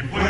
Después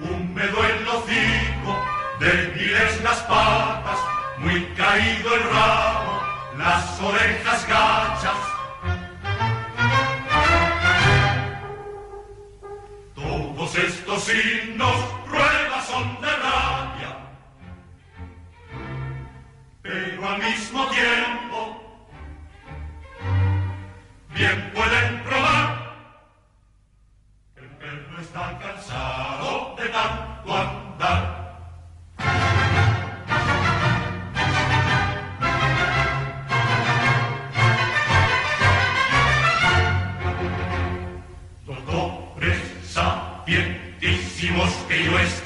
húmedo el hocico, débiles las patas, muy caído el rabo, las orejas gachas. Todos estos signos, pruebas son de rabia, pero al mismo tiempo, bien pueden West.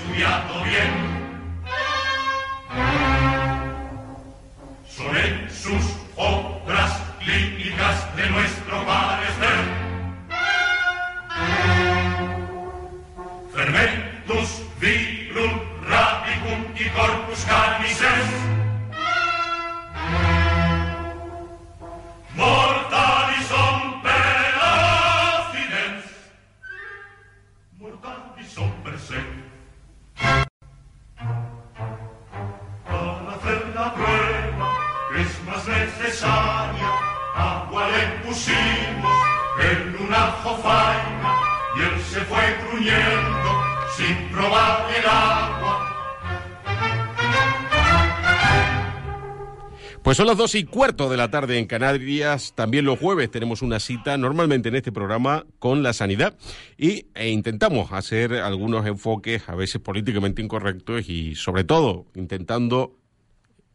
Pues son las dos y cuarto de la tarde en Canarias. También los jueves tenemos una cita, normalmente en este programa, con la sanidad. Y e intentamos hacer algunos enfoques, a veces políticamente incorrectos, y sobre todo intentando,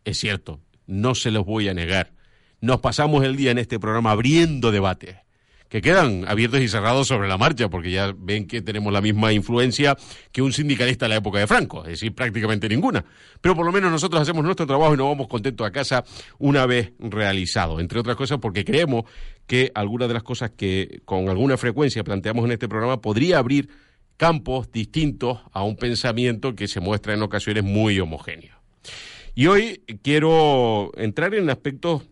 es cierto, no se los voy a negar. Nos pasamos el día en este programa abriendo debates que quedan abiertos y cerrados sobre la marcha, porque ya ven que tenemos la misma influencia que un sindicalista en la época de Franco, es decir, prácticamente ninguna. Pero por lo menos nosotros hacemos nuestro trabajo y nos vamos contentos a casa una vez realizado, entre otras cosas porque creemos que algunas de las cosas que con alguna frecuencia planteamos en este programa podría abrir campos distintos a un pensamiento que se muestra en ocasiones muy homogéneo. Y hoy quiero entrar en aspectos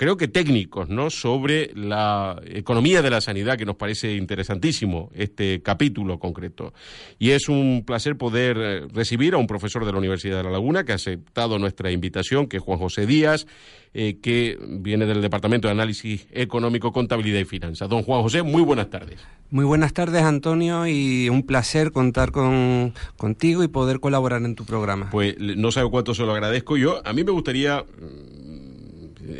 creo que técnicos, ¿no? Sobre la economía de la sanidad, que nos parece interesantísimo este capítulo concreto. Y es un placer poder eh, recibir a un profesor de la Universidad de La Laguna que ha aceptado nuestra invitación, que es Juan José Díaz, eh, que viene del Departamento de Análisis Económico, Contabilidad y Finanzas. Don Juan José, muy buenas tardes. Muy buenas tardes, Antonio, y un placer contar con, contigo y poder colaborar en tu programa. Pues no sabe cuánto se lo agradezco yo. A mí me gustaría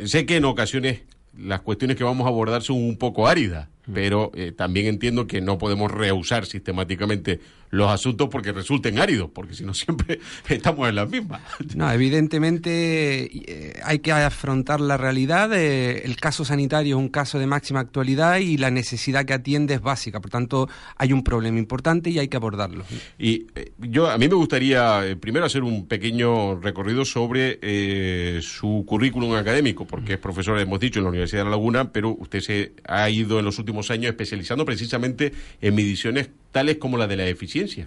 sé que en ocasiones las cuestiones que vamos a abordar son un poco áridas, pero eh, también entiendo que no podemos rehusar sistemáticamente los asuntos porque resulten áridos, porque si no siempre estamos en las mismas. No, evidentemente eh, hay que afrontar la realidad. el caso sanitario es un caso de máxima actualidad y la necesidad que atiende es básica. Por tanto, hay un problema importante y hay que abordarlo. Y eh, yo a mí me gustaría primero hacer un pequeño recorrido sobre su currículum académico, porque es profesor, hemos dicho, en la Universidad de La Laguna, pero usted se ha ido en los últimos años especializando precisamente en mediciones tales como la de la eficiencia.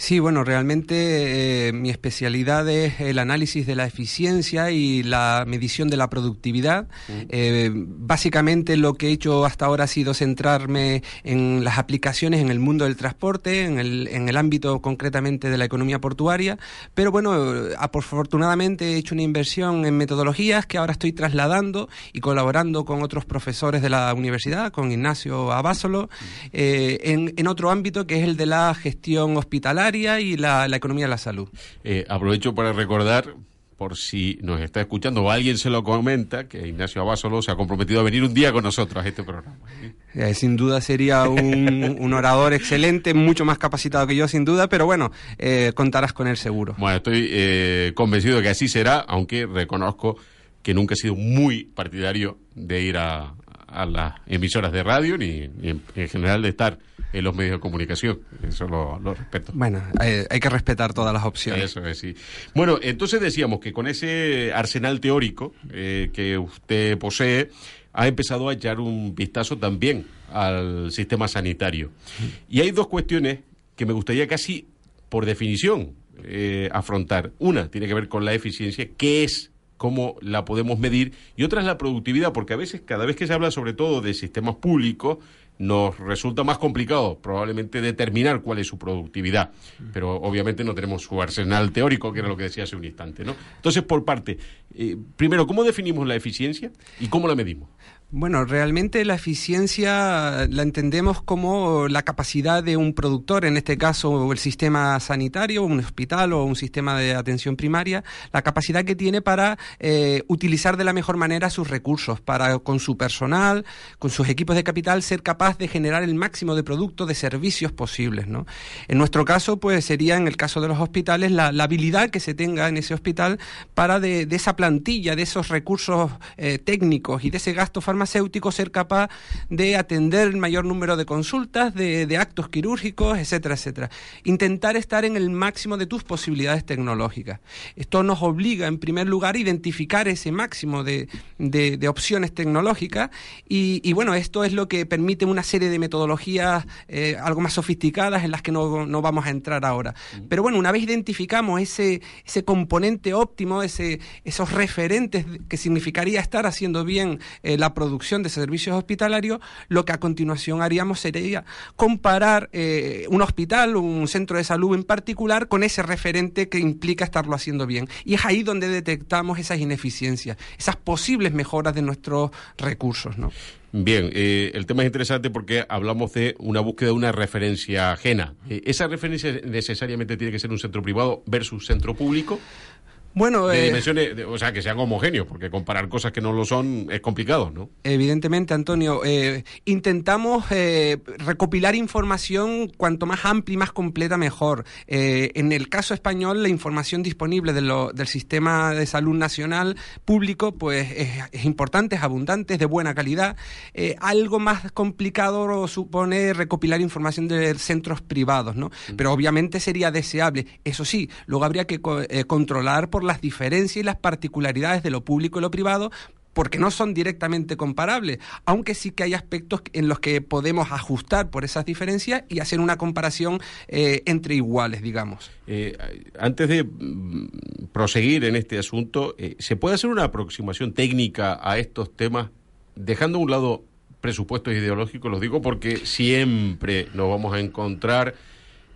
Sí, bueno, realmente eh, mi especialidad es el análisis de la eficiencia y la medición de la productividad. Eh, básicamente lo que he hecho hasta ahora ha sido centrarme en las aplicaciones en el mundo del transporte, en el, en el ámbito concretamente de la economía portuaria, pero bueno, afortunadamente he hecho una inversión en metodologías que ahora estoy trasladando y colaborando con otros profesores de la universidad, con Ignacio Abásolo, eh, en, en otro ámbito que es el de la gestión hospitalaria y la, economía de la salud. Eh, aprovecho para recordar, por si nos está escuchando o alguien se lo comenta, que Ignacio Abasolo se ha comprometido a venir un día con nosotros a este programa. Eh, sin duda sería un, orador excelente, mucho más capacitado que yo, sin duda, pero bueno, eh, contarás con él seguro. Bueno, estoy convencido de que así será, aunque reconozco que nunca he sido muy partidario de ir a, las emisoras de radio ni, en general de estar en los medios de comunicación. Eso lo, respeto. Bueno, hay, que respetar todas las opciones. Eso es, sí. Bueno, entonces decíamos que con ese arsenal teórico eh, que usted posee, ha empezado a echar un vistazo también al sistema sanitario. Y hay dos cuestiones que me gustaría casi, por definición, eh, afrontar. Una tiene que ver con la eficiencia, qué es cómo la podemos medir, y otra es la productividad, porque a veces, cada vez que se habla sobre todo de sistemas públicos, nos resulta más complicado probablemente determinar cuál es su productividad, pero obviamente no tenemos su arsenal teórico, que era lo que decía hace un instante. ¿no? Entonces, por parte, eh, primero, ¿cómo definimos la eficiencia y cómo la medimos? Bueno, realmente la eficiencia la entendemos como la capacidad de un productor, en este caso el sistema sanitario, un hospital o un sistema de atención primaria, la capacidad que tiene para eh, utilizar de la mejor manera sus recursos, para con su personal, con sus equipos de capital, ser capaz de generar el máximo de productos, de servicios posibles. ¿no? En nuestro caso, pues sería en el caso de los hospitales la, habilidad que se tenga en ese hospital para de, esa plantilla, de esos recursos eh, técnicos y de ese gasto farmacéutico, farmacéutico ser capaz de atender el mayor número de consultas, de, actos quirúrgicos, etcétera, etcétera. Intentar estar en el máximo de tus posibilidades tecnológicas. Esto nos obliga, en primer lugar, a identificar ese máximo de, opciones tecnológicas y, bueno, esto es lo que permite una serie de metodologías eh, algo más sofisticadas en las que no, vamos a entrar ahora. Pero bueno, una vez identificamos ese, ese componente óptimo, ese, esos referentes que significaría estar haciendo bien eh, la producción, producción de servicios hospitalarios, lo que a continuación haríamos sería comparar eh, un hospital, un centro de salud en particular, con ese referente que implica estarlo haciendo bien. Y es ahí donde detectamos esas ineficiencias, esas posibles mejoras de nuestros recursos. ¿no? Bien, eh, el tema es interesante porque hablamos de una búsqueda de una referencia ajena. Eh, ¿Esa referencia necesariamente tiene que ser un centro privado versus centro público? Bueno, de eh, dimensiones, o sea, que sean homogéneos, porque comparar cosas que no lo son es complicado, ¿no? Evidentemente, Antonio, eh, intentamos eh, recopilar información cuanto más amplia y más completa mejor. en el caso español, la información disponible del sistema de salud nacional público, pues es, importante, es abundante, es de buena calidad. algo más complicado supone recopilar información de centros privados, ¿no? Pero obviamente sería deseable. Eso sí, luego habría que controlar por las diferencias y las particularidades de lo público y lo privado porque no son directamente comparables, aunque sí que hay aspectos en los que podemos ajustar por esas diferencias y hacer una comparación eh, entre iguales, digamos. Eh, antes de mm, proseguir en este asunto, eh, ¿se puede hacer una aproximación técnica a estos temas, dejando a un lado presupuestos ideológicos? Los digo porque siempre nos vamos a encontrar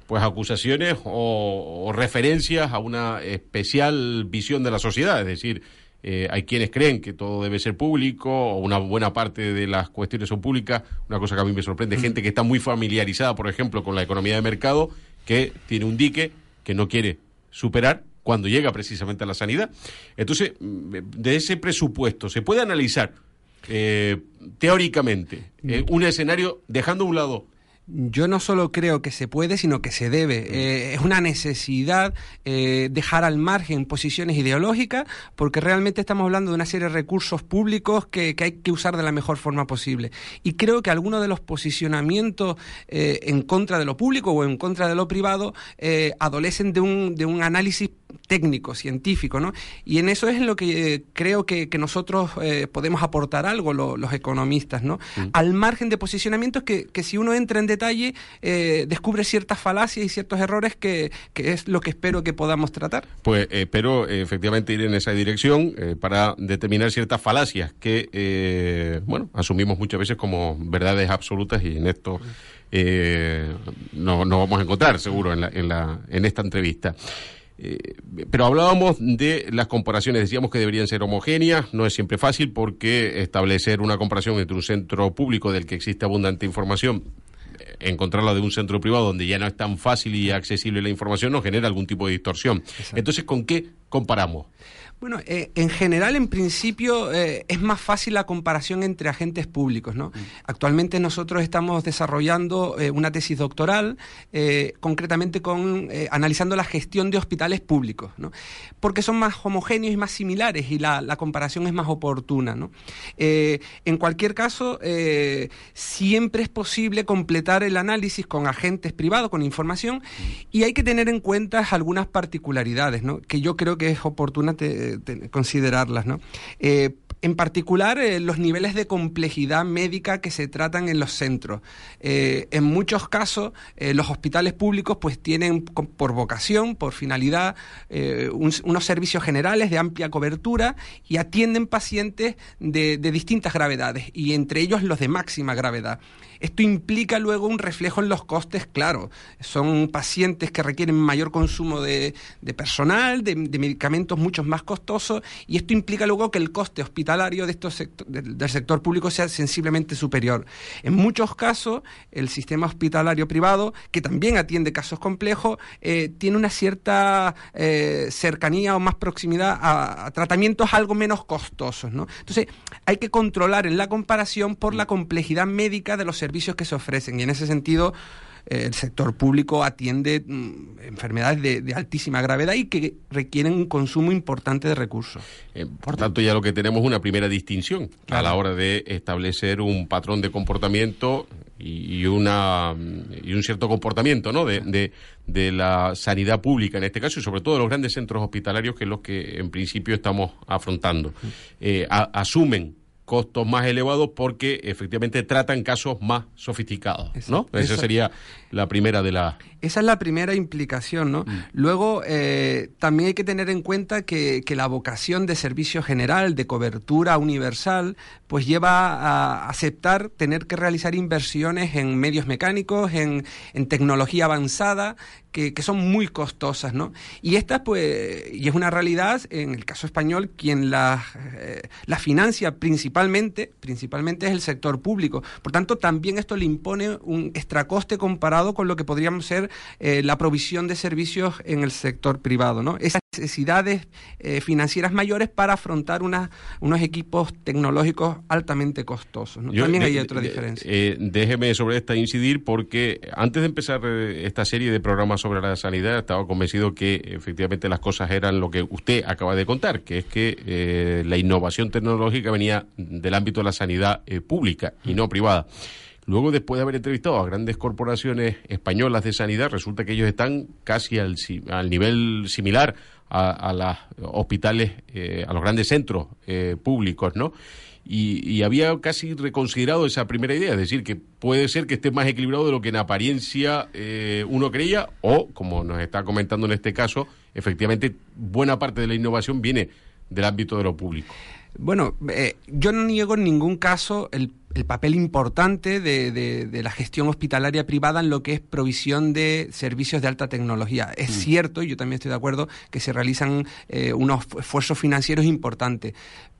pues acusaciones o, referencias a una especial visión de la sociedad, es decir, eh, hay quienes creen que todo debe ser público o una buena parte de las cuestiones son públicas, una cosa que a mí me sorprende, gente que está muy familiarizada, por ejemplo, con la economía de mercado, que tiene un dique que no quiere superar cuando llega precisamente a la sanidad. Entonces, de ese presupuesto, ¿se puede analizar eh, teóricamente eh, un escenario dejando a un lado yo no solo creo que se puede, sino que se debe. Eh, es una necesidad eh, dejar al margen posiciones ideológicas, porque realmente estamos hablando de una serie de recursos públicos que, hay que usar de la mejor forma posible. Y creo que algunos de los posicionamientos eh, en contra de lo público o en contra de lo privado adolecen de un, de un análisis técnico, científico, ¿no? Y en eso es en lo que eh, creo que, nosotros eh, podemos aportar algo los economistas, ¿no? Mm. Al margen de posicionamientos que, que, si uno entra en detalle eh, descubre ciertas falacias y ciertos errores que, que, es lo que espero que podamos tratar. Pues espero efectivamente ir en esa dirección para determinar ciertas falacias que, bueno, asumimos muchas veces como verdades absolutas y en esto no, no vamos a encontrar seguro en, la, en, la, en esta entrevista. Eh, pero hablábamos de las comparaciones, decíamos que deberían ser homogéneas, no es siempre fácil porque establecer una comparación entre un centro público del que existe abundante información eh, encontrarla de un centro privado donde ya no es tan fácil y accesible la información nos genera algún tipo de distorsión. Entonces, ¿con qué comparamos? Bueno, eh, en general, en principio, eh, es más fácil la comparación entre agentes públicos. ¿no? Mm. Actualmente nosotros estamos desarrollando eh, una tesis doctoral, concretamente con analizando la gestión de hospitales públicos, ¿no? porque son más homogéneos y más similares y la, la comparación es más oportuna. ¿no? en cualquier caso, siempre es posible completar el análisis con agentes privados, con información, mm. y hay que tener en cuenta algunas particularidades, ¿no? que yo creo que es oportuna considerarlas. ¿no? Eh, en particular, eh, los niveles de complejidad médica que se tratan en los centros. Eh, en muchos casos, los hospitales públicos pues tienen por vocación, por finalidad, unos servicios generales de amplia cobertura y atienden pacientes de distintas gravedades, y entre ellos los de máxima gravedad. Esto implica luego un reflejo en los costes, claro. Son pacientes que requieren mayor consumo de, personal, de, medicamentos mucho más costosos, y esto implica luego que el coste hospitalario de estos del sector público sea sensiblemente superior. En muchos casos, el sistema hospitalario privado, que también atiende casos complejos, eh, tiene una cierta eh, cercanía o más proximidad a, a, tratamientos algo menos costosos. ¿no? Entonces, hay que controlar en la comparación por la complejidad médica de los servicios que se ofrecen. Y en ese sentido, eh, el sector público atiende mm, enfermedades de, altísima gravedad y que requieren un consumo importante de recursos. Eh, por tanto, ya lo que tenemos es una primera distinción a la hora de establecer un patrón de comportamiento y, una, y un cierto comportamiento ¿no? de, de, la sanidad pública en este caso y sobre todo de los grandes centros hospitalarios que es los que en principio estamos afrontando. Eh, asumen costos más elevados porque efectivamente tratan casos más sofisticados, ¿no? Esa, sería la primera de las... Esa es la primera implicación, ¿no? Mm. Luego, eh, también hay que tener en cuenta que, que, la vocación de servicio general, de cobertura universal, pues lleva a aceptar tener que realizar inversiones en medios mecánicos, en, en tecnología avanzada, que, son muy costosas, ¿no? Y estas, pues, y es una realidad, en el caso español, quien las eh, la financia principalmente, principalmente es el sector público. Por tanto, también esto le impone un extracoste comparado con lo que podríamos ser eh, la provisión de servicios en el sector privado, ¿no? Necesidades eh, financieras mayores para afrontar unos equipos tecnológicos altamente costosos. ¿no? También hay otra diferencia. déjeme sobre esta incidir porque antes de empezar esta serie de programas sobre la sanidad, estaba convencido que efectivamente las cosas eran lo que usted acaba de contar, que es que eh, la innovación tecnológica venía del ámbito de la sanidad eh, pública y no privada. Luego, después de haber entrevistado a grandes corporaciones españolas de sanidad, resulta que ellos están casi al, al nivel similar a, a los hospitales, eh, a los grandes centros públicos, ¿no? y, había casi reconsiderado esa primera idea, es decir, que puede ser que esté más equilibrado de lo que en apariencia eh, uno creía, o, como nos está comentando en este caso, efectivamente buena parte de la innovación viene del ámbito de lo público. Bueno, eh, yo no niego en ningún caso el, papel importante de, de, la gestión hospitalaria privada en lo que es provisión de servicios de alta tecnología. Es mm. cierto, y yo también estoy de acuerdo, que se realizan eh, unos esfuerzos financieros importantes,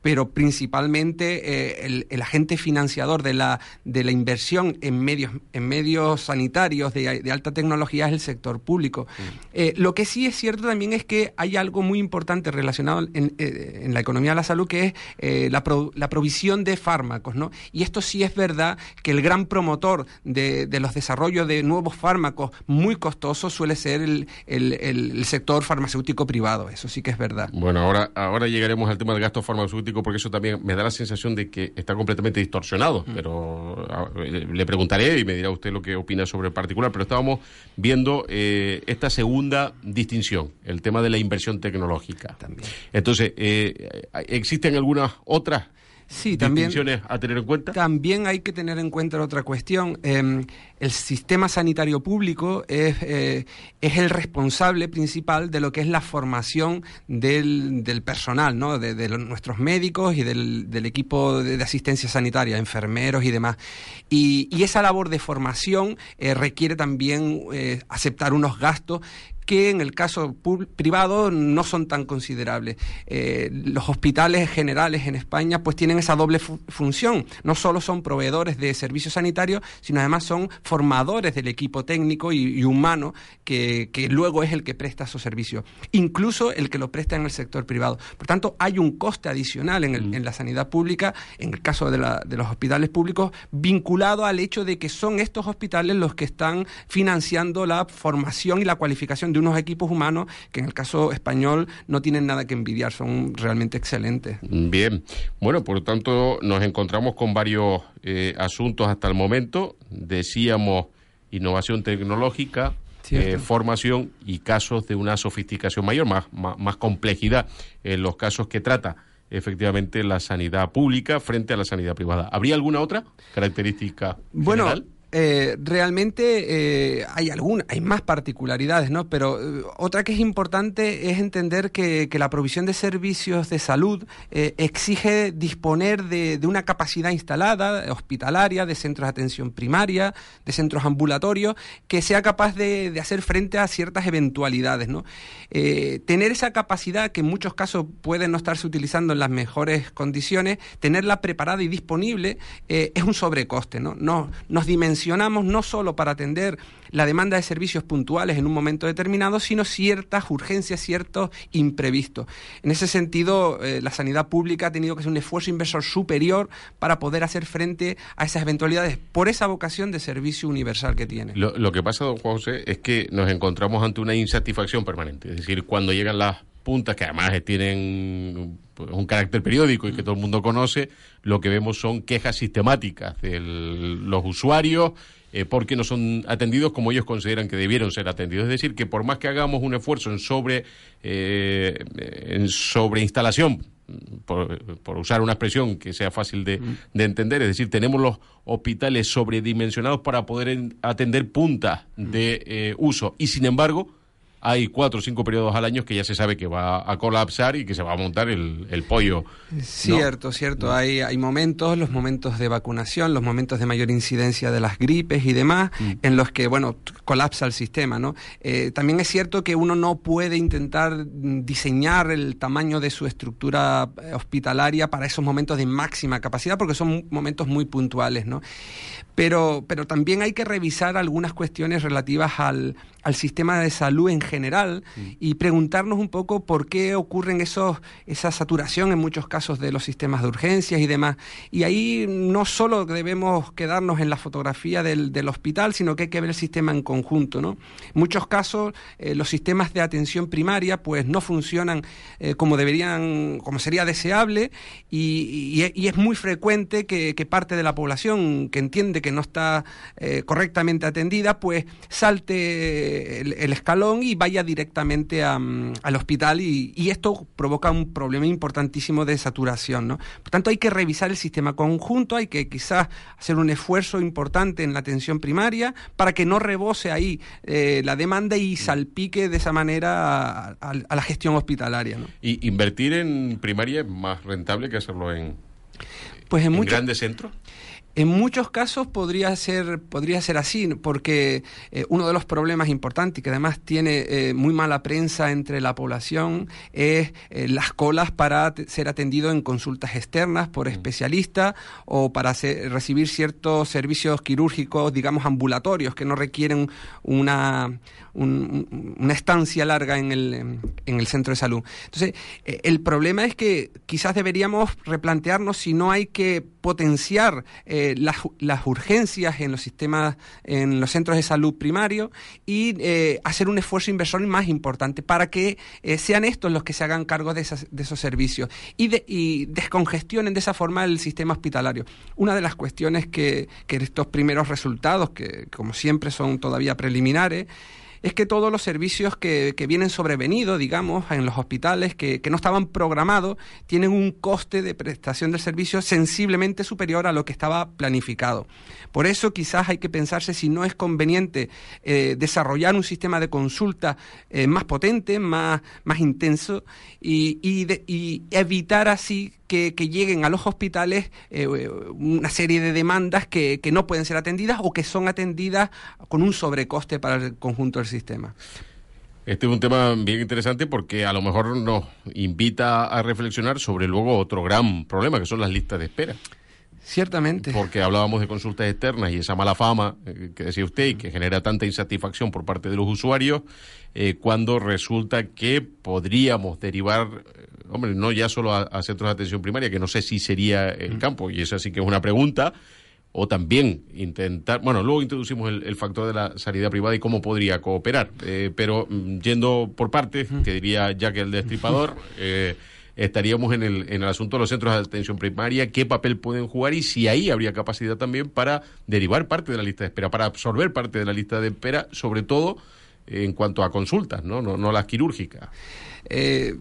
pero principalmente eh, el, agente financiador de la, de la inversión en medios, en medios sanitarios de, alta tecnología es el sector público. Mm. Eh, lo que sí es cierto también es que hay algo muy importante relacionado en, eh, la economía de la salud, que es la, la, provisión de fármacos, ¿no? Y esto sí es verdad que el gran promotor de, los desarrollos de nuevos fármacos muy costosos suele ser el, el, sector farmacéutico privado. Eso sí que es verdad. Bueno, ahora, ahora llegaremos al tema del gasto farmacéutico porque eso también me da la sensación de que está completamente distorsionado. Mm. Pero le preguntaré y me dirá usted lo que opina sobre el particular. Pero estábamos viendo eh, esta segunda distinción, el tema de la inversión tecnológica. También. Entonces, eh, ¿existen algunas otras sí, también, a tener en cuenta? También hay que tener en cuenta otra cuestión. Em, el sistema sanitario público es, eh, es, el responsable principal de lo que es la formación del, del personal, ¿no? de, nuestros médicos y del, del equipo de, asistencia sanitaria, enfermeros y demás. Y, esa labor de formación eh, requiere también eh, aceptar unos gastos que en el caso privado no son tan considerables. Los hospitales generales en España pues tienen esa doble función. No solo son proveedores de servicios sanitarios, sino además son del equipo técnico y, humano que, luego es el que presta esos servicios, incluso el que lo presta en el sector privado. Por tanto, hay un coste adicional en, mm. la sanidad pública, en el caso de, de los hospitales públicos, vinculado al hecho de que son estos hospitales los que están financiando la formación y la cualificación de unos equipos humanos que en el caso español no tienen nada que envidiar, son realmente excelentes. Bien, bueno, por lo tanto nos encontramos con varios eh, asuntos hasta el momento. Decíamos innovación tecnológica, eh, formación y casos de una sofisticación mayor, más, más, complejidad en los casos que trata efectivamente la sanidad pública frente a la sanidad privada. ¿Habría alguna otra característica? Bueno, eh, realmente eh, hay alguna, hay más particularidades, ¿no? Pero eh, otra que es importante es entender que, la provisión de servicios de salud exige disponer de, una capacidad instalada, hospitalaria, de centros de atención primaria, de centros ambulatorios, que sea capaz de, hacer frente a ciertas eventualidades, ¿no? tener esa capacidad que en muchos casos puede no estarse utilizando en las mejores condiciones, tenerla preparada y disponible es un sobrecoste, ¿no? no nos dimensionamos no solo para atender la demanda de servicios puntuales en un momento determinado, sino ciertas urgencias, ciertos imprevistos. En ese sentido, eh, la sanidad pública ha tenido que hacer un esfuerzo inversor superior para poder hacer frente a esas eventualidades por esa vocación de servicio universal que tiene. Lo, que pasa, don José, es que nos encontramos ante una insatisfacción permanente. Es decir, cuando llegan las puntas que además tienen pues, un carácter periódico y que todo el mundo conoce, lo que vemos son quejas sistemáticas de los usuarios eh, porque no son atendidos como ellos consideran que debieron ser atendidos. Es decir, que por más que hagamos un esfuerzo en sobre, eh, en sobreinstalación, por, por, usar una expresión que sea fácil de, de, entender, es decir, tenemos los hospitales sobredimensionados para poder atender puntas de eh, uso. Y sin embargo hay cuatro o cinco periodos al año que ya se sabe que va a colapsar y que se va a montar el, el pollo. Cierto, cierto. Hay, hay momentos, los momentos de vacunación, los momentos de mayor incidencia de las gripes y demás, mm. en los que, bueno, colapsa el sistema, ¿no? Eh, también es cierto que uno no puede intentar diseñar el tamaño de su estructura eh, hospitalaria para esos momentos de máxima capacidad, porque son momentos muy puntuales, ¿no? Pero, pero también hay que revisar algunas cuestiones relativas al, al sistema de salud en general mm. y preguntarnos un poco por qué ocurren esos, esa saturación en muchos casos de los sistemas de urgencias y demás. Y ahí no solo debemos quedarnos en la fotografía del, del hospital, sino que hay que ver el sistema en conjunto. ¿no? En muchos casos eh, los sistemas de atención primaria pues no funcionan eh, como deberían, como sería deseable y, y, es muy frecuente que, que, parte de la población que entiende que no está eh, correctamente atendida pues salte el, escalón y vaya directamente mm, al hospital y, esto provoca un problema importantísimo de saturación. ¿no? Por tanto, hay que revisar el sistema conjunto, hay que quizás hacer un esfuerzo importante en la atención primaria para que no rebose ahí eh, la demanda y salpique de esa manera a, la gestión hospitalaria. ¿no? ¿Y invertir en primaria es más rentable que hacerlo en, pues en, grandes centros? En muchos casos podría ser, podría ser así, porque eh, uno de los problemas importantes que además tiene eh, muy mala prensa entre la población es eh, las colas para ser atendido en consultas externas por mm. especialistas o para recibir ciertos servicios quirúrgicos, digamos, ambulatorios que no requieren una una estancia larga en el, en el centro de salud. Entonces, eh, el problema es que quizás deberíamos replantearnos si no hay que potenciar eh, las, las, urgencias en los sistemas, en los centros de salud primarios y eh, hacer un esfuerzo inversor más importante para que sean estos los que se hagan cargo de, esas, de esos servicios y, de, y descongestionen de esa forma el sistema hospitalario. Una de las cuestiones que, que estos primeros resultados, que como siempre son todavía preliminares, es que todos los servicios que, vienen sobrevenidos, digamos, en los hospitales, que, no estaban programados, tienen un coste de prestación del servicio sensiblemente superior a lo que estaba planificado. Por eso quizás hay que pensarse si no es conveniente eh, desarrollar un sistema de consulta eh, más potente, más, más intenso y, y evitar así que, lleguen a los hospitales eh, una serie de demandas que, no pueden ser atendidas o que son atendidas con un sobrecoste para el conjunto del sistema. Este es un tema bien interesante porque a lo mejor nos invita a reflexionar sobre luego otro gran problema que son las listas de espera. Ciertamente. Porque hablábamos de consultas externas y esa mala fama eh, que decía usted y que genera tanta insatisfacción por parte de los usuarios, eh, cuando resulta que podríamos derivar, eh, hombre, no ya solo a, centros de atención primaria, que no sé si sería el mm. campo, y eso sí que es una pregunta, o también intentar, bueno, luego introducimos el, factor de la sanidad privada y cómo podría cooperar, pero mm, yendo por partes, que diría que el destripador, estaríamos en el, en el asunto de los centros de atención primaria, qué papel pueden jugar y si ahí habría capacidad también para derivar parte de la lista de espera, para absorber parte de la lista de espera, sobre todo en cuanto a consultas, no, no, no las quirúrgicas. Eh,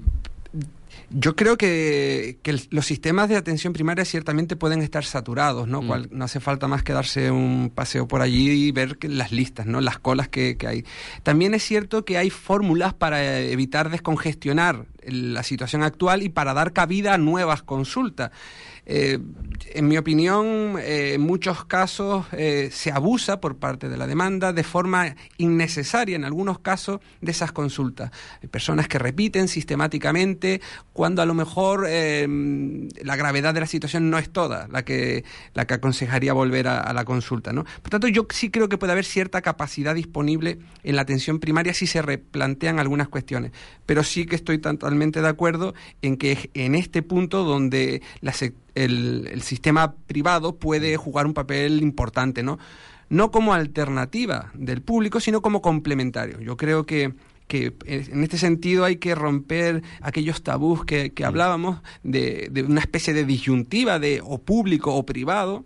yo creo que, los sistemas de atención primaria ciertamente pueden estar saturados, ¿no? Mm. no hace falta más que darse un paseo por allí y ver las listas, ¿no? Las colas que, que hay. También es cierto que hay fórmulas para evitar descongestionar la situación actual y para dar cabida a nuevas consultas. Eh, en mi opinión, eh, en muchos casos eh, se abusa por parte de la demanda de forma innecesaria, en algunos casos, de esas consultas. Hay personas que repiten sistemáticamente cuando a lo mejor la gravedad de la situación no es toda la que, la que aconsejaría volver a, la consulta. ¿no? Por tanto, yo sí creo que puede haber cierta capacidad disponible en la atención primaria si se replantean algunas cuestiones. Pero sí que estoy totalmente de acuerdo en que en este punto donde la, el, sistema privado puede jugar un papel importante, ¿no? No como alternativa del público, sino como complementario. Yo creo que que en este sentido hay que romper aquellos tabús que, hablábamos de, de, una especie de disyuntiva de o público o privado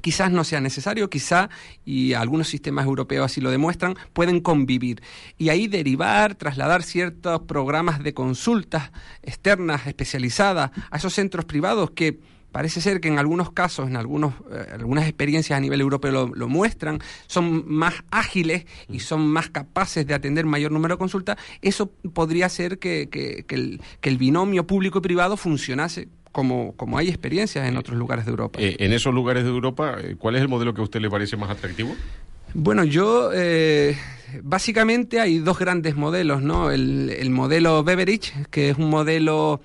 quizás no sea necesario, quizá, y algunos sistemas europeos así lo demuestran, pueden convivir. Y ahí derivar, trasladar ciertos programas de consultas externas especializadas a esos centros privados que parece ser que en algunos casos, en algunos, eh, algunas experiencias a nivel europeo lo, muestran, son más ágiles y son más capaces de atender mayor número de consultas, eso podría hacer que, que, el, que el binomio público y privado funcionase como, como hay experiencias en otros lugares de Europa. Eh, en esos lugares de Europa, eh, ¿cuál es el modelo que a usted le parece más atractivo? Bueno, yo eh, básicamente hay dos grandes modelos, ¿no? El, modelo Beveridge, que es un modelo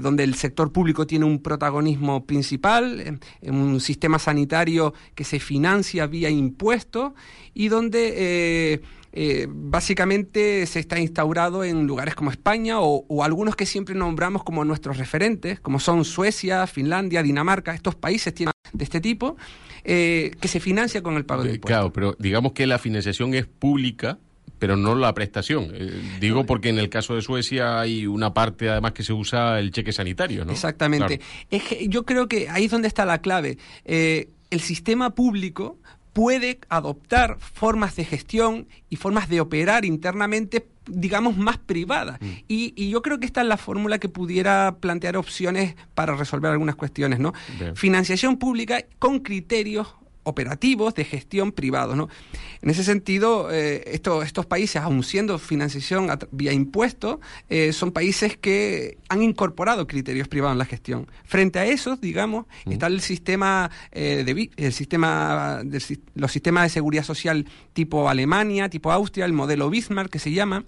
donde el sector público tiene un protagonismo principal, un sistema sanitario que se financia vía impuestos y donde eh, básicamente se está instaurado en lugares como España o, algunos que siempre nombramos como nuestros referentes, como son Suecia, Finlandia, Dinamarca, estos países tienen de este tipo, eh, que se financia con el pago de impuestos. Claro, pero digamos que la financiación es pública, pero no la prestación. Eh, digo porque en el caso de Suecia hay una parte además que se usa el cheque sanitario, ¿no? Exactamente. yo creo que ahí es donde está la clave. el sistema público puede adoptar formas de gestión y formas de operar internamente digamos, más privadas. Mm. Y, yo creo que esta es la fórmula que pudiera plantear opciones para resolver algunas cuestiones, ¿no? Financiación pública con criterios operativos de gestión privados. ¿no? En ese sentido, eh, estos países, aun siendo financiación vía impuestos, eh, son países que han incorporado criterios privados en la gestión. Frente a esos, digamos, mm. está el sistema, eh, de, el sistema de, los sistemas de seguridad social tipo Alemania, tipo Austria, el modelo Bismarck que se llama,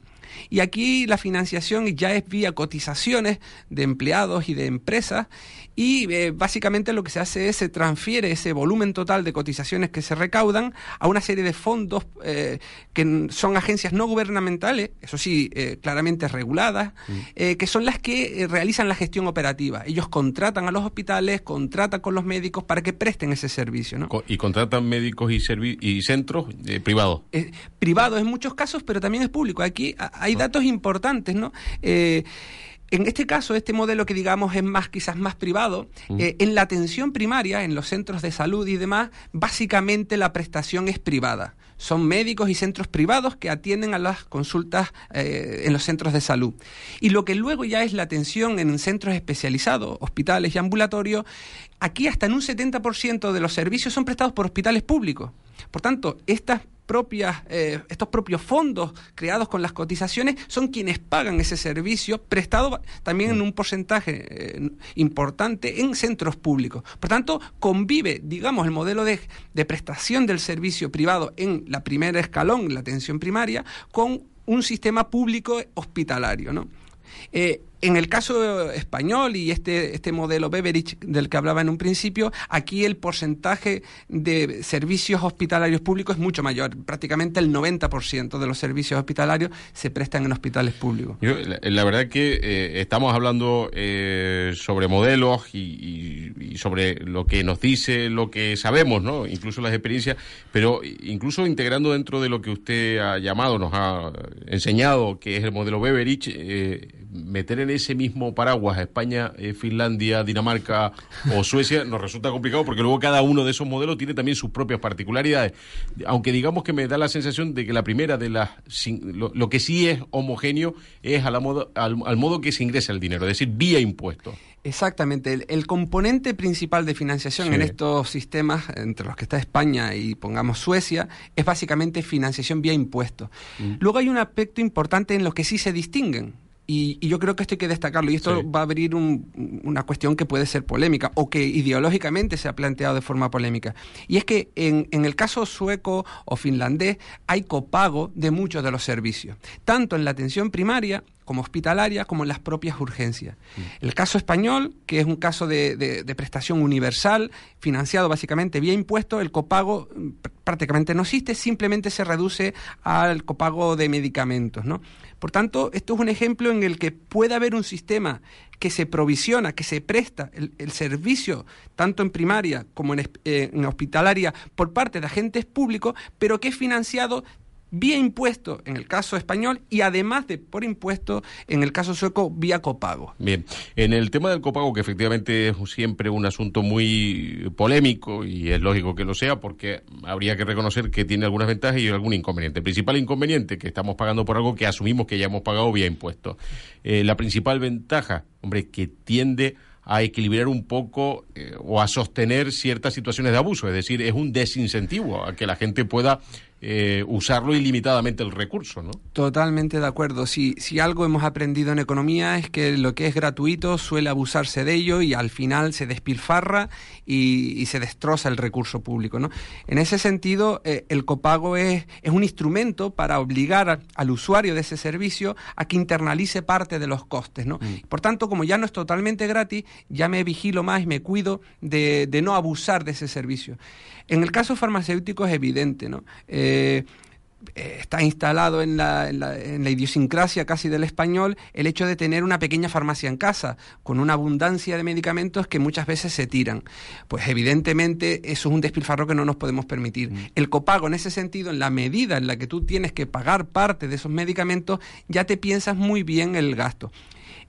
y aquí la financiación ya es vía cotizaciones de empleados y de empresas y eh, básicamente lo que se hace es se transfiere ese volumen total de cotizaciones que se recaudan a una serie de fondos eh, que son agencias no gubernamentales, eso sí, eh, claramente reguladas, mm. que son las que realizan la gestión operativa. Ellos contratan a los hospitales, contratan con los médicos para que presten ese servicio. ¿no? Y contratan médicos y, y centros privados. privados en muchos casos, pero también es público. Aquí hay ah. datos importantes, ¿no? En este caso, este modelo que digamos es más quizás más privado, mm. eh, en la atención primaria, en los centros de salud y demás, básicamente la prestación es privada. Son médicos y centros privados que atienden a las consultas eh, en los centros de salud. Y lo que luego ya es la atención en centros especializados, hospitales y ambulatorios, aquí hasta en un 70% de los servicios son prestados por hospitales públicos. Por tanto, estas propias, eh, estos propios fondos creados con las cotizaciones son quienes pagan ese servicio prestado también en un porcentaje eh, importante en centros públicos. Por tanto, convive, digamos, el modelo de, de prestación del servicio privado en la primera escalón, la atención primaria, con un sistema público hospitalario, ¿no? Eh, en el caso español y este, este modelo Beveridge del que hablaba en un principio, aquí el porcentaje de servicios hospitalarios públicos es mucho mayor. Prácticamente el 90% de los servicios hospitalarios se prestan en hospitales públicos. la, verdad que eh, estamos hablando eh, sobre modelos y, sobre lo que nos dice, lo que sabemos, ¿no? incluso las experiencias, pero incluso integrando dentro de lo que usted ha llamado, nos ha enseñado, que es el modelo Beveridge, eh, meter en ese mismo paraguas a España, eh, Finlandia, Dinamarca o Suecia nos resulta complicado porque luego cada uno de esos modelos tiene también sus propias particularidades. Aunque digamos que me da la sensación de que la primera de las lo, que sí es homogéneo es a la modo, al, modo que se ingresa el dinero, es decir, vía impuestos. Exactamente. El, componente principal de financiación en estos sistemas, entre los que está España y pongamos Suecia, es básicamente financiación vía impuestos. Mm. Luego hay un aspecto importante en los que sí se distinguen. Y, yo creo que esto hay que destacarlo, y esto va a abrir una cuestión que puede ser polémica, o que ideológicamente se ha planteado de forma polémica. Y es que en, en, el caso sueco o finlandés hay copago de muchos de los servicios, tanto en la atención primaria como hospitalaria, como en las propias urgencias. Mm. El caso español, que es un caso de, de, prestación universal, financiado básicamente vía impuestos, el copago mm, prácticamente no existe, simplemente se reduce al copago de medicamentos. ¿no? Por tanto, esto es un ejemplo en el que puede haber un sistema que se provisiona, que se presta el, servicio, tanto en primaria como en, eh, en hospitalaria, por parte de agentes públicos, pero que es financiado vía impuesto en el caso español y además de por impuesto en el caso sueco vía copago. Bien, en el tema del copago, que efectivamente es siempre un asunto muy polémico y es lógico que lo sea porque habría que reconocer que tiene algunas ventajas y algún inconveniente. El principal inconveniente que estamos pagando por algo que asumimos que ya hemos pagado vía impuesto. Eh, la principal ventaja, hombre, que tiende a equilibrar un poco eh, o a sostener ciertas situaciones de abuso, es decir, es un desincentivo a que la gente pueda eh, usarlo ilimitadamente el recurso, ¿no? Totalmente de acuerdo. Si, si algo hemos aprendido en economía es que lo que es gratuito suele abusarse de ello y al final se despilfarra y, se destroza el recurso público, ¿no? En ese sentido, eh, el copago es, es un instrumento para obligar al usuario de ese servicio a que internalice parte de los costes, ¿no? Mm. Por tanto, como ya no es totalmente gratis, ya me vigilo más y me cuido de, de no abusar de ese servicio. En el caso farmacéutico es evidente, ¿no? Eh, eh, está instalado en la, en, la, en la, idiosincrasia casi del español el hecho de tener una pequeña farmacia en casa, con una abundancia de medicamentos que muchas veces se tiran. Pues evidentemente eso es un despilfarro que no nos podemos permitir. Mm. El copago en ese sentido, en la medida en la que tú tienes que pagar parte de esos medicamentos, ya te piensas muy bien el gasto.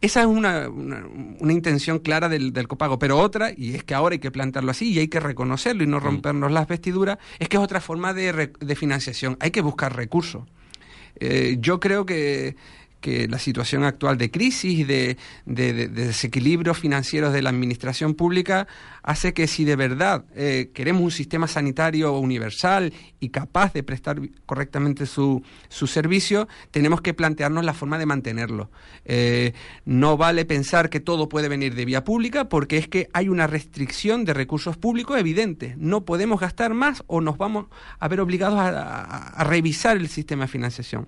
Esa es una, una, intención clara del, del, copago, pero otra, y es que ahora hay que plantearlo así y hay que reconocerlo y no mm. rompernos las vestiduras, es que es otra forma de, de financiación. Hay que buscar recursos. Eh, yo creo que que la situación actual de crisis y de, desequilibrios financieros de la administración pública hace que si de verdad eh, queremos un sistema sanitario universal y capaz de prestar correctamente su, su servicio, tenemos que plantearnos la forma de mantenerlo. Eh, no vale pensar que todo puede venir de vía pública porque es que hay una restricción de recursos públicos evidente. No podemos gastar más o nos vamos a ver obligados a revisar el sistema de financiación.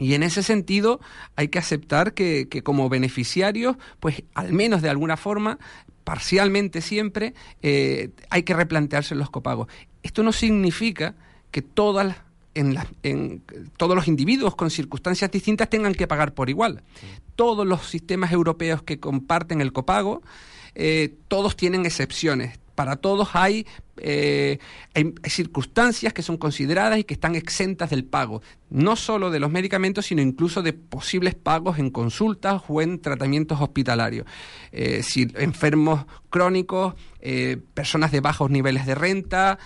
Y en ese sentido hay que aceptar que, que, como beneficiarios, pues al menos de alguna forma, parcialmente siempre, eh, hay que replantearse los copagos. esto no significa que todas en, en, todos los individuos con circunstancias distintas tengan que pagar por igual. Todos los sistemas europeos que comparten el copago, eh, todos tienen excepciones. Para todos hay eh, hay, circunstancias que son consideradas y que están exentas del pago, no solo de los medicamentos, sino incluso de posibles pagos en consultas o en tratamientos hospitalarios. Eh, si enfermos crónicos, eh, personas de bajos niveles de renta,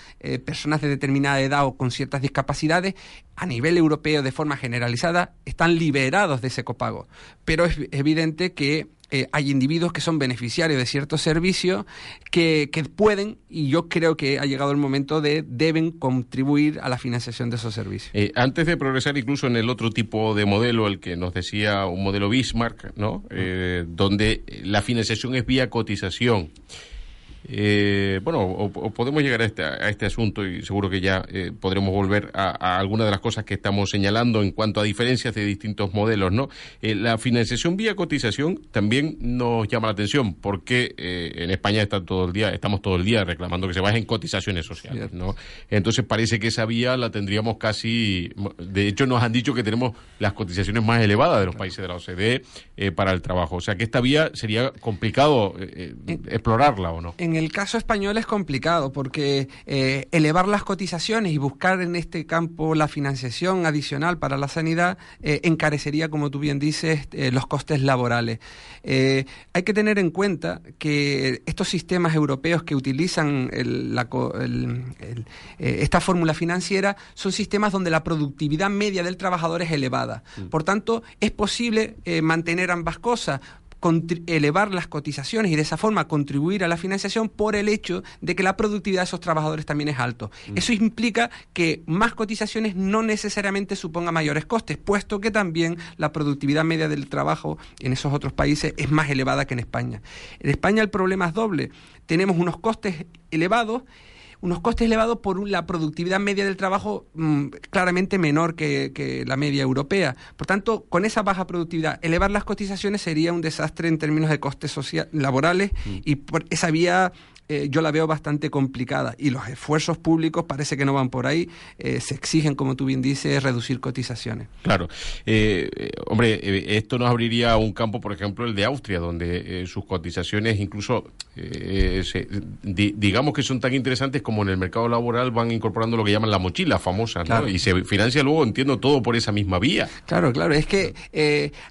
personas de determinada edad o con ciertas discapacidades, a nivel europeo de forma generalizada, están liberados de ese copago. Pero es evidente que hay individuos que son beneficiarios de ciertos servicios que, que, pueden, y yo creo que que ha llegado el momento de deben contribuir a la financiación de esos servicios. Eh, antes de progresar incluso en el otro tipo de modelo, el que nos decía un modelo Bismarck, ¿no? Eh, donde la financiación es vía cotización. Eh, bueno, o, podemos llegar a este, a este, asunto y seguro que ya eh, podremos volver a, algunas de las cosas que estamos señalando en cuanto a diferencias de distintos modelos, ¿no? Eh, la financiación vía cotización también nos llama la atención porque en España está todo el día, estamos todo el día reclamando que se bajen cotizaciones sociales, ¿no? Entonces parece que esa vía la tendríamos casi, de hecho nos han dicho que tenemos las cotizaciones más elevadas de los países de la OCDE para el trabajo, o sea que esta vía sería complicado explorarla o no. En el caso español es complicado porque eh, elevar las cotizaciones y buscar en este campo la financiación adicional para la sanidad eh, encarecería, como tú bien dices, eh, los costes laborales. hay que tener en cuenta que estos sistemas europeos que utilizan esta fórmula financiera son sistemas donde la productividad media del trabajador es elevada. Mm. Por tanto, es posible mantener ambas cosas elevar las cotizaciones y de esa forma contribuir a la financiación por el hecho de que la productividad de esos trabajadores también es alto. Mm. Eso implica que más cotizaciones no necesariamente suponga mayores costes, puesto que también la productividad media del trabajo en esos otros países es más elevada que en España. En España el problema es doble. Tenemos unos costes elevados unos costes elevados por la productividad media del trabajo mm, claramente menor que, la media europea. Por tanto, con esa baja productividad, elevar las cotizaciones sería un desastre en términos de costes social, laborales mm. y por esa vía eh, yo la veo bastante complicada y los esfuerzos públicos parece que no van por ahí. Eh, se exigen, como tú bien dices, reducir cotizaciones. Claro. Eh, hombre, esto nos abriría un campo, por ejemplo, el de Austria, donde sus cotizaciones incluso, digamos que son tan interesantes como en el mercado laboral van incorporando lo que llaman la mochila famosa, ¿no? Y se financia luego, entiendo, todo por esa misma vía. Claro, claro. Es que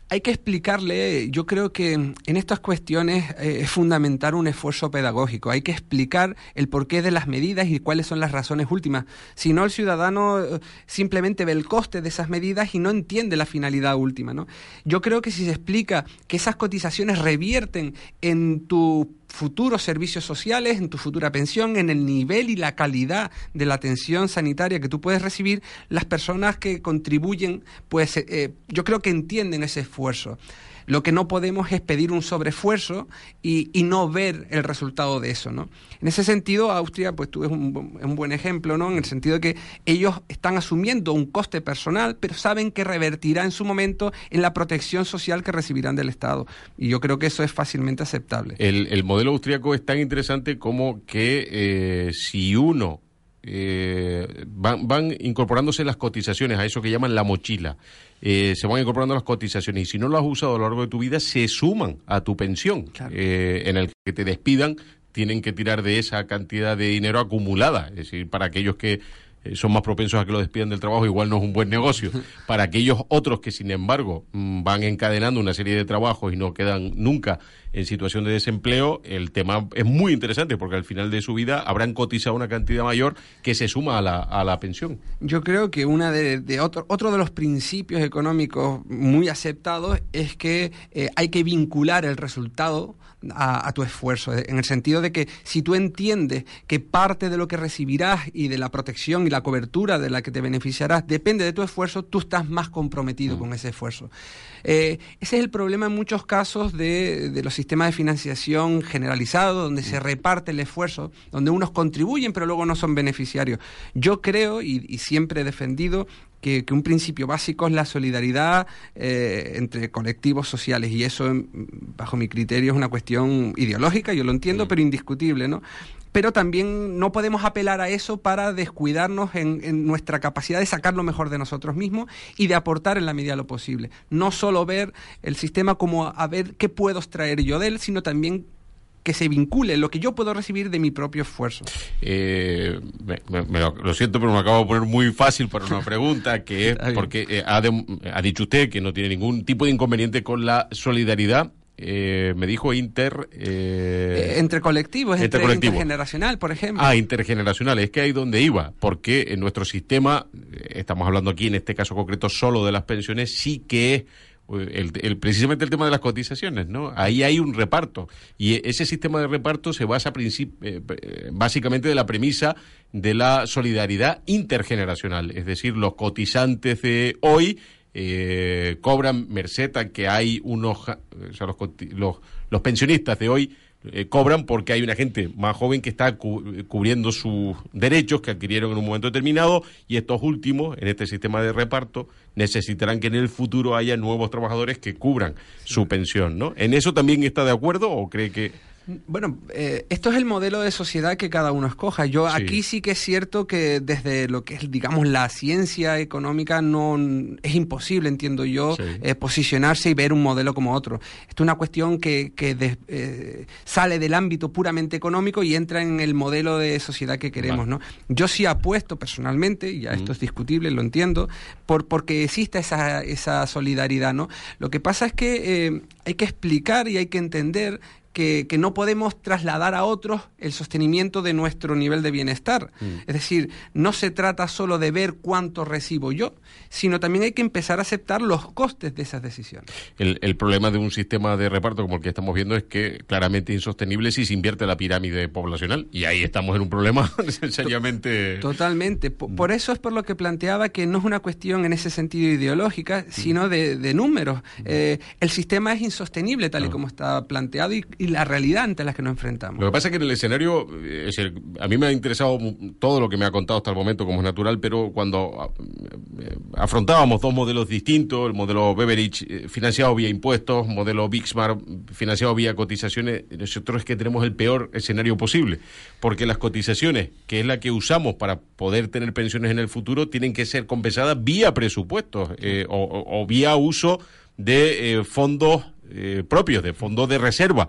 hay que explicarle, yo creo que en estas cuestiones es fundamental un esfuerzo pedagógico. Hay que explicar el porqué de las medidas y cuáles son las razones últimas. Si no, el ciudadano eh, simplemente ve el coste de esas medidas y no entiende la finalidad última. ¿no? Yo creo que si se explica que esas cotizaciones revierten en tu futuros servicios sociales, en tu futura pensión, en el nivel y la calidad de la atención sanitaria que tú puedes recibir, las personas que contribuyen, pues eh, yo creo que entienden ese esfuerzo. Lo que no podemos es pedir un sobreesfuerzo y, no ver el resultado de eso, ¿no? En ese sentido, Austria, pues tú es un, un, buen ejemplo, ¿no? En el sentido de que ellos están asumiendo un coste personal, pero saben que revertirá en su momento en la protección social que recibirán del Estado. Y yo creo que eso es fácilmente aceptable. El, modelo austriaco es tan interesante como que eh, si uno eh, van, van, incorporándose las cotizaciones a eso que llaman la mochila. Eh, se van incorporando las cotizaciones y si no lo has usado a lo largo de tu vida, se suman a tu pensión. Eh, en el que te despidan, tienen que tirar de esa cantidad de dinero acumulada. Es decir, para aquellos que eh, son más propensos a que lo despidan del trabajo, igual no es un buen negocio. Para aquellos otros que, sin embargo, mm, van encadenando una serie de trabajos y no quedan nunca en situación de desempleo, el tema es muy interesante porque al final de su vida habrán cotizado una cantidad mayor que se suma a la, a la pensión. Yo creo que una de, otro, otro de los principios económicos muy aceptados es que eh, hay que vincular el resultado a, tu esfuerzo, en el sentido de que si tú entiendes que parte de lo que recibirás y de la protección y la cobertura de la que te beneficiarás depende de tu esfuerzo, tú estás más comprometido mm. con ese esfuerzo. Eh, ese es el problema en muchos casos de, de los sistemas de financiación generalizado, donde se mm. reparte el esfuerzo, donde unos contribuyen pero luego no son beneficiarios. Yo creo y siempre he defendido que, un principio básico es la solidaridad eh, entre colectivos sociales y eso, bajo mi criterio, es una cuestión ideológica, yo lo entiendo, pero indiscutible, ¿no? Pero también no podemos apelar a eso para descuidarnos en, nuestra capacidad de sacar lo mejor de nosotros mismos y de aportar en la medida de lo posible. No solo ver el sistema como a ver qué puedo extraer yo de él, sino también que se vincule lo que yo puedo recibir de mi propio esfuerzo. Eh, lo, siento, pero me acabo de poner muy fácil para una pregunta, que es porque eh, ha, ha, dicho usted que no tiene ningún tipo de inconveniente con la solidaridad eh, me dijo inter... Eh, entre colectivos, entre intergeneracional, por ejemplo. Ah, intergeneracional, es que ahí donde iba, porque en nuestro sistema, eh, estamos hablando aquí en este caso concreto solo de las pensiones, sí que el, precisamente el tema de las cotizaciones, ¿no? Ahí hay un reparto y ese sistema de reparto se basa básicamente de la premisa de la solidaridad intergeneracional, es decir, los cotizantes de hoy eh, cobran merced a que hay unos, o sea, los, los, pensionistas de hoy eh, cobran porque hay una gente más joven que está cubriendo sus derechos que adquirieron en un momento determinado y estos últimos, en este sistema de reparto, necesitarán que en el futuro haya nuevos trabajadores que cubran su pensión, ¿no? ¿En eso también está de acuerdo o cree que...? Bueno, eh, esto es el modelo de sociedad que cada uno escoja. Yo aquí sí que es cierto que desde lo que es, digamos, la ciencia económica no es imposible, entiendo yo, eh, posicionarse y ver un modelo como otro. Esto es una cuestión que, que eh, sale del ámbito puramente económico y entra en el modelo de sociedad que queremos, ¿no? Yo sí apuesto personalmente, y ya esto es discutible, lo entiendo, por porque exista esa, esa solidaridad, ¿no? Lo que pasa es que hay que explicar y hay que entender que, no podemos trasladar a otros el sostenimiento de nuestro nivel de bienestar. Mm. Es decir, no se trata solo de ver cuánto recibo yo, sino también hay que empezar a aceptar los costes de esas decisiones. El, problema de un sistema de reparto como el que estamos viendo es que claramente insostenible si se invierte la pirámide poblacional y ahí estamos en un problema seriamente... Totalmente. Mm. Por, eso es por lo que planteaba que no es una cuestión en ese sentido ideológica, sino de, números. Eh, el sistema es insostenible tal y como está planteado y, y la realidad ante la que nos enfrentamos. Lo que pasa es que en el escenario, eh, a mí me ha interesado todo lo que me ha contado hasta el momento como es natural, pero cuando eh, afrontábamos dos modelos distintos, el modelo Beveridge eh, financiado vía impuestos, modelo Bixmar financiado vía cotizaciones, nosotros es que tenemos el peor escenario posible, porque las cotizaciones, que es la que usamos para poder tener pensiones en el futuro, tienen que ser compensadas vía presupuestos o, vía uso de fondos eh, propios, de fondos de reserva,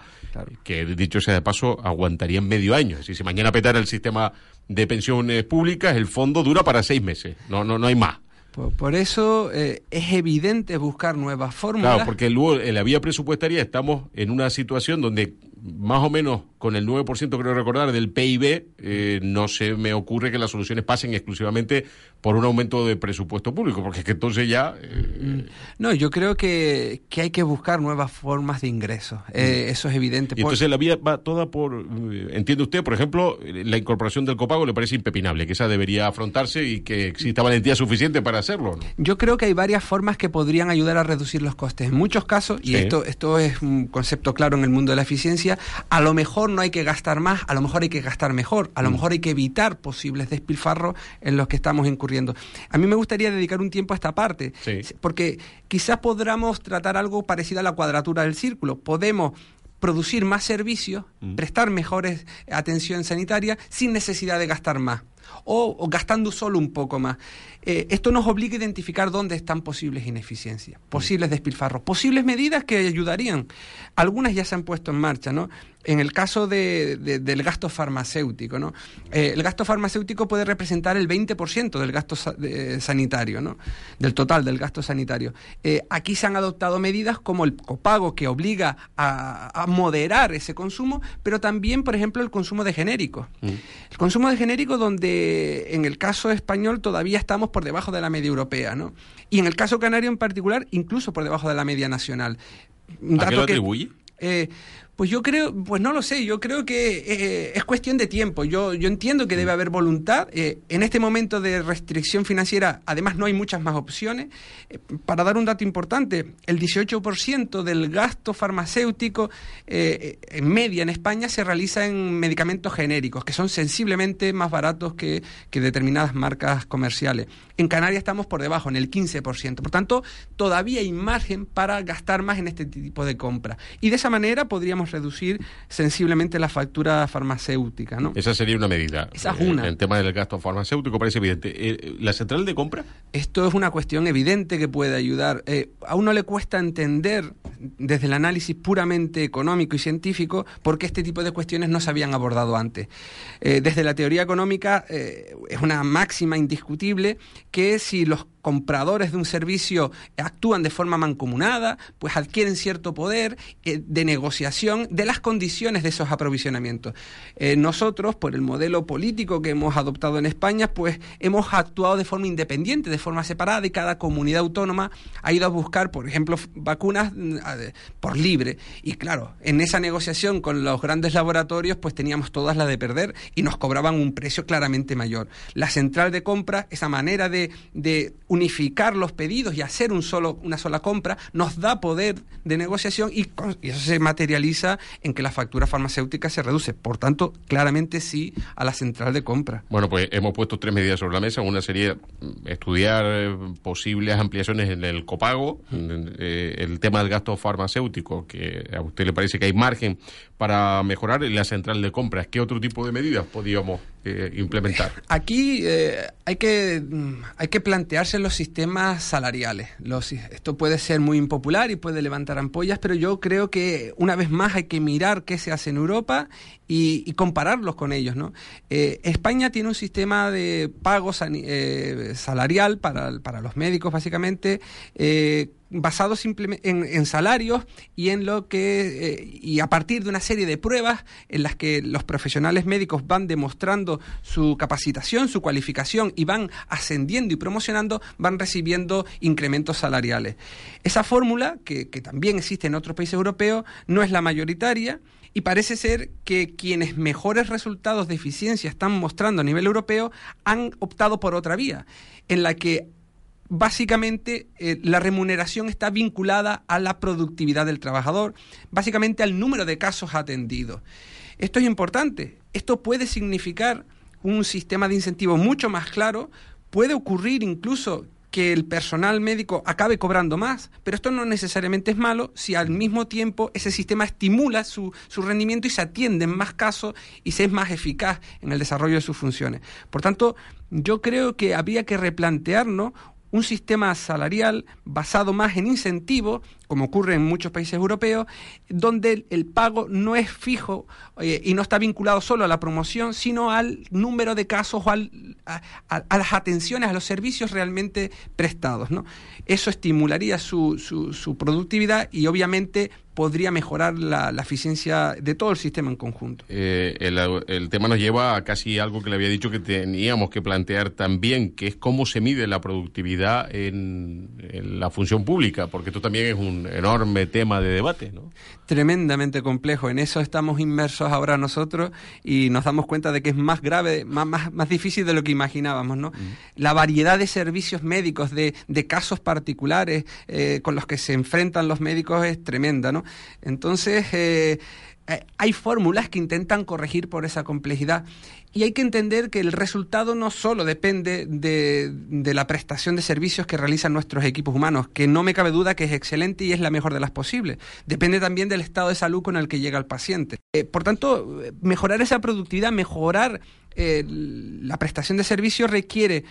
que dicho sea de paso, aguantarían medio año. Si mañana petara el sistema de pensiones públicas, el fondo dura para seis meses, no, no, no hay más. Por, eso eh, es evidente buscar nuevas fórmulas. Claro, porque luego en la vía presupuestaria estamos en una situación donde más o menos con el 9% creo recordar del PIB, eh, no se me ocurre que las soluciones pasen exclusivamente por un aumento de presupuesto público, porque es que entonces ya... Eh, no, yo creo que, que, hay que buscar nuevas formas de ingresos, eh, mm. eso es evidente. Y entonces la vía va toda por... ¿Entiende usted, por ejemplo, la incorporación del copago le parece impepinable, que esa debería afrontarse y que exista valentía suficiente para hacerlo? Yo creo que hay varias formas que podrían ayudar a reducir los costes. En muchos casos, y esto, esto es un concepto claro en el mundo de la eficiencia, a lo mejor no hay que gastar más, a lo mejor hay que gastar mejor, a lo mm. mejor hay que evitar posibles despilfarros en los que estamos incurriendo. A mí me gustaría dedicar un tiempo a esta parte, porque quizás podamos tratar algo parecido a la cuadratura del círculo. Podemos producir más servicios, mm. prestar mejores atención sanitaria sin necesidad de gastar más o, gastando solo un poco más. Eh, esto nos obliga a identificar dónde están posibles ineficiencias, posibles despilfarros, posibles medidas que ayudarían. Algunas ya se han puesto en marcha, ¿no? En el caso del gasto farmacéutico, ¿no? Eh, el gasto farmacéutico puede representar el 20% del gasto sanitario, ¿no? Del total del gasto sanitario. Eh, aquí se han adoptado medidas como el copago que obliga a, moderar ese consumo, pero también, por ejemplo, el consumo de genéricos. Mm. El consumo de genéricos donde en el caso español todavía estamos por debajo de la media europea, ¿no? Y en el caso canario en particular, incluso por debajo de la media nacional. ¿A qué lo atribuye? Eh, pues yo creo, pues no lo sé, yo creo que eh, es cuestión de tiempo. Yo, yo entiendo que debe haber voluntad. Eh, en este momento de restricción financiera, además, no hay muchas más opciones. Eh, para dar un dato importante, el 18% del gasto farmacéutico en media en España se realiza en medicamentos genéricos, que son sensiblemente más baratos que, que determinadas marcas comerciales. En Canarias estamos por debajo, en el 15%. Por tanto, todavía hay margen para gastar más en este tipo de compras. Y de esa manera podríamos reducir sensiblemente la factura farmacéutica. ¿no? Esa sería una medida. Esa es una. el tema del gasto farmacéutico parece evidente. ¿La central de compra? Esto es una cuestión evidente que puede ayudar. a uno le cuesta entender desde el análisis puramente económico y científico por qué este tipo de cuestiones no se habían abordado antes. desde la teoría económica es una máxima indiscutible que si los compradores de un servicio actúan de forma mancomunada, pues adquieren cierto poder eh, de negociación de las condiciones de esos aprovisionamientos. Eh, nosotros, por el modelo político que hemos adoptado en España, pues hemos actuado de forma independiente, de forma separada, y cada comunidad autónoma ha ido a buscar, por ejemplo, vacunas mm, por libre. Y claro, en esa negociación con los grandes laboratorios, pues teníamos todas las de perder y nos cobraban un precio claramente mayor. La central de compra, esa manera de, unificar los pedidos y hacer un solo, una sola compra, nos da poder de negociación y, eso se materializa en que la factura farmacéutica se reduce. Por tanto, claramente sí a la central de compra. Bueno, pues hemos puesto tres medidas sobre la mesa. Una sería estudiar eh, posibles ampliaciones en el copago, eh, el tema del gasto farmacéutico, que a usted le parece que hay margen para mejorar la central de compras. ¿Qué otro tipo de medidas podríamos eh, implementar? Aquí eh, hay, que, mm, hay que plantearse los sistemas salariales. Los, esto puede ser muy impopular y puede levantar ampollas, pero yo creo que una vez más hay que mirar qué se hace en Europa y, compararlos con ellos. ¿no? Eh, España tiene un sistema de pago salarial para, para, los médicos, básicamente basado simplemente en, salarios y en lo que y a partir de una serie de pruebas en las que los profesionales médicos van demostrando su capacitación, su cualificación y van ascendiendo y promocionando, van recibiendo incrementos salariales. Esa fórmula, que, que también existe en otros países europeos, no es la mayoritaria y parece ser que quienes mejores resultados de eficiencia están mostrando a nivel europeo han optado por otra vía, en la que básicamente eh, la remuneración está vinculada a la productividad del trabajador, básicamente al número de casos atendidos. Esto es importante. Esto puede significar un sistema de incentivos mucho más claro. Puede ocurrir incluso que el personal médico acabe cobrando más, pero esto no necesariamente es malo si al mismo tiempo ese sistema estimula su, su rendimiento y se atiende en más casos y se es más eficaz en el desarrollo de sus funciones. Por tanto, yo creo que habría que replantearnos un sistema salarial basado más en incentivos, como ocurre en muchos países europeos, donde el, pago no es fijo eh, y no está vinculado solo a la promoción, sino al número de casos o a, las atenciones, a los servicios realmente prestados. ¿no? Eso estimularía su, su, su productividad y obviamente podría mejorar la, eficiencia de todo el sistema en conjunto. Eh, el, tema nos lleva a casi algo que le había dicho que teníamos que plantear también, que es cómo se mide la productividad en, la función pública, porque esto también es un enorme tema de debate. ¿no? Tremendamente complejo. En eso estamos inmersos ahora nosotros y nos damos cuenta de que es más grave, más, más, más difícil de lo que imaginábamos. ¿no? Mm. La variedad de servicios médicos, de, de casos particulares eh, con los que se enfrentan los médicos es tremenda. ¿no? Entonces, eh, eh, hay fórmulas que intentan corregir por esa complejidad. Y hay que entender que el resultado no solo depende de, la prestación de servicios que realizan nuestros equipos humanos, que no me cabe duda que es excelente y es la mejor de las posibles. Depende también del estado de salud con el que llega el paciente. Eh, por tanto, mejorar esa productividad, mejorar la prestación de servicios requiere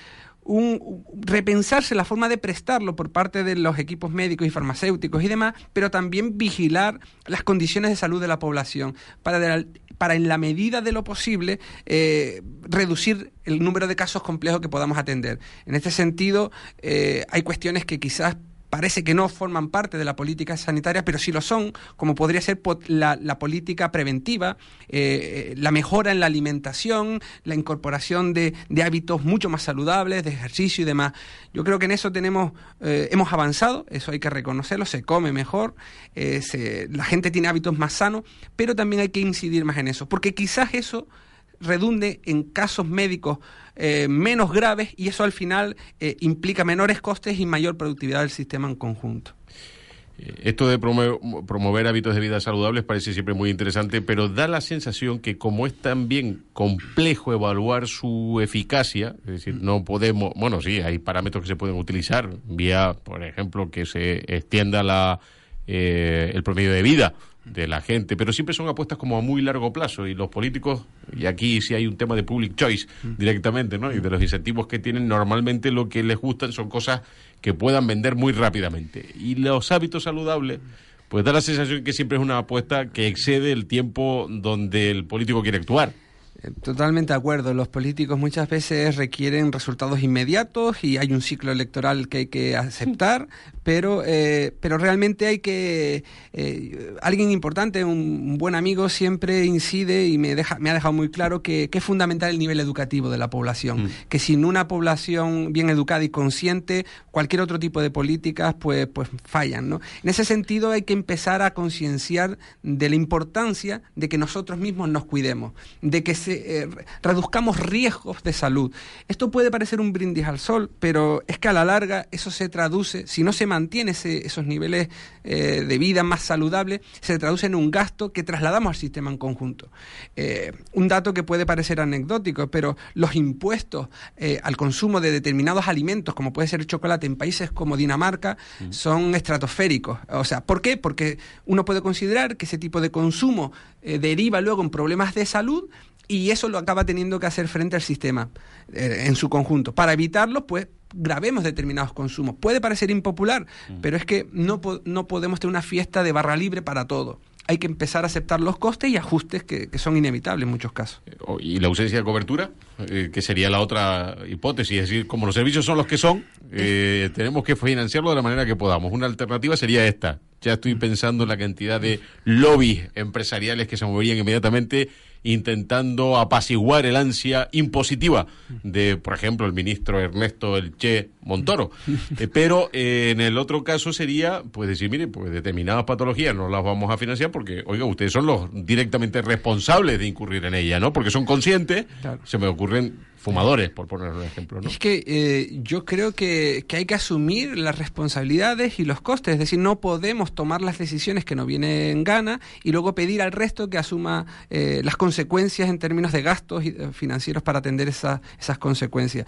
un, repensarse la forma de prestarlo por parte de los equipos médicos y farmacéuticos y demás, pero también vigilar las condiciones de salud de la población para, para en la medida de lo posible, eh, reducir el número de casos complejos que podamos atender. En este sentido, eh, hay cuestiones que quizás parece que no forman parte de la política sanitaria, pero sí lo son, como podría ser la, política preventiva, eh, eh, la mejora en la alimentación, la incorporación de, hábitos mucho más saludables, de ejercicio y demás. Yo creo que en eso tenemos, eh, hemos avanzado, eso hay que reconocerlo, se come mejor, la gente tiene hábitos más sanos, pero también hay que incidir más en eso, porque quizás eso redunde en casos médicos eh, menos graves y eso al final eh, implica menores costes y mayor productividad del sistema en conjunto. Eh, esto de promover, hábitos de vida saludables parece siempre muy interesante, pero da la sensación que como es también complejo evaluar su eficacia, es decir, no podemos, bueno, sí, hay parámetros que se pueden utilizar, vía, por ejemplo, que se extienda la, el promedio de vida de la gente, pero siempre son apuestas como a muy largo plazo y los políticos, y aquí sí hay un tema de public choice directamente, ¿no? Y de los incentivos que tienen, normalmente lo que les gustan son cosas que puedan vender muy rápidamente. Y los hábitos saludables, pues da la sensación que siempre es una apuesta que excede el tiempo donde el político quiere actuar. Totalmente de acuerdo. Los políticos muchas veces requieren resultados inmediatos y hay un ciclo electoral que hay que aceptar, pero, eh, pero realmente hay que... Eh, alguien importante, un, buen amigo, siempre incide y me, deja, me ha dejado muy claro que, es fundamental el nivel educativo de la población, mm. que sin una población bien educada y consciente, cualquier otro tipo de políticas pues, pues fallan. ¿no? En ese sentido hay que empezar a concienciar de la importancia de que nosotros mismos nos cuidemos, de que se eh, reduzcamos riesgos de salud. Esto puede parecer un brindis al sol, pero es que a la larga eso se traduce, si no se mantiene esos niveles eh, de vida más saludables, se traduce en un gasto que trasladamos al sistema en conjunto. Eh, un dato que puede parecer anecdótico, pero los impuestos al consumo de determinados alimentos, como puede ser el chocolate en países como Dinamarca, son estratosféricos. O sea, ¿por qué? Porque uno puede considerar que ese tipo de consumo deriva luego en problemas de salud y eso lo acaba teniendo que hacer frente al sistema eh, en su conjunto. Para evitarlo, pues grabemos determinados consumos. Puede parecer impopular, mm. pero es que no, no podemos tener una fiesta de barra libre para todo hay que empezar a aceptar los costes y ajustes que, son inevitables en muchos casos. Eh, ¿Y la ausencia de cobertura? Eh, que sería la otra hipótesis. Es decir, como los servicios son los que son, tenemos que financiarlo de la manera que podamos. Una alternativa sería esta. Ya estoy pensando en la cantidad de lobbies empresariales que se moverían inmediatamente intentando apaciguar el ansia impositiva de, por ejemplo, el ministro Ernesto El Che Montoro. Eh, pero eh, en el otro caso sería, pues decir, mire, pues determinadas patologías no las vamos a financiar porque, oiga, ustedes son los directamente responsables de incurrir en ella, ¿no? Porque son conscientes, se me ocurren fumadores, por poner un ejemplo. ¿no? Es que eh, yo creo que, hay que asumir las responsabilidades y los costes, es decir, no podemos tomar las decisiones que nos vienen en gana y luego pedir al resto que asuma eh, las consecuencias en términos de gastos eh, financieros para atender esas consecuencias.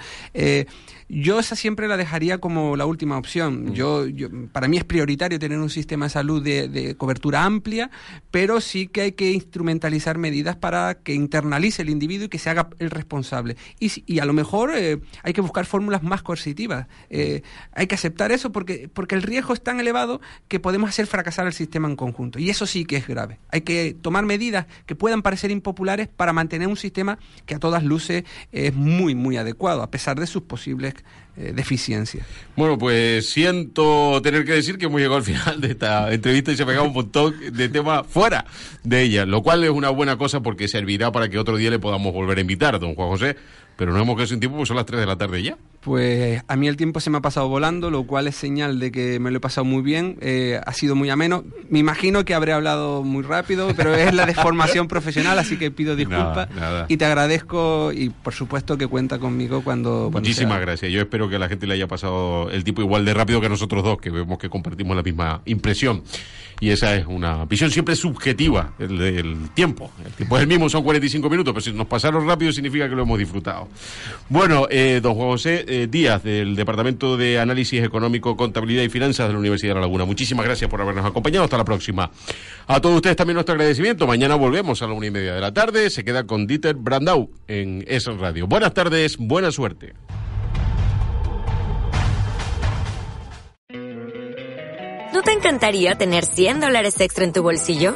Yo esa siempre la dejaría como la última opción. Mm. Yo, para mí es prioritario tener un sistema de salud de, de cobertura amplia, pero sí que hay que instrumentalizar medidas para que internalice el individuo y que se haga el responsable y, a lo mejor eh, hay que buscar fórmulas más coercitivas. Eh, hay que aceptar eso porque, porque el riesgo es tan elevado que podemos hacer fracasar el sistema en conjunto. Y eso sí que es grave. Hay que tomar medidas que puedan parecer impopulares para mantener un sistema que a todas luces es muy, muy adecuado, a pesar de sus posibles eh, deficiencias. Bueno, pues siento tener que decir que hemos llegado al final de esta entrevista y se ha pegado un montón de temas fuera de ella, lo cual es una buena cosa porque servirá para que otro día le podamos volver a invitar, don Juan José, pero no hemos quedado sin tiempo porque son las 3 de la tarde ya. Pues a mí el tiempo se me ha pasado volando, lo cual es señal de que me lo he pasado muy bien. Eh, ha sido muy ameno. Me imagino que habré hablado muy rápido, pero es la deformación profesional, así que pido disculpas. Y te agradezco y por supuesto que cuenta conmigo cuando... Muchísimas gracias. Yo espero que a la gente le haya pasado el tipo igual de rápido que nosotros dos, que vemos que compartimos la misma impresión. Y esa es una visión siempre subjetiva, el, el tiempo. El tiempo es el mismo, son 45 minutos, pero si nos pasaron rápido significa que lo hemos disfrutado. Bueno, eh, don Juan José eh, Díaz, del Departamento de Análisis Económico, Contabilidad y Finanzas de la Universidad de La Laguna. Muchísimas gracias por habernos acompañado. Hasta la próxima. A todos ustedes también nuestro agradecimiento. Mañana volvemos a la una y media de la tarde. Se queda con Dieter Brandau en ESO Radio. Buenas tardes, buena suerte. ¿No te encantaría tener 100 dólares extra en tu bolsillo?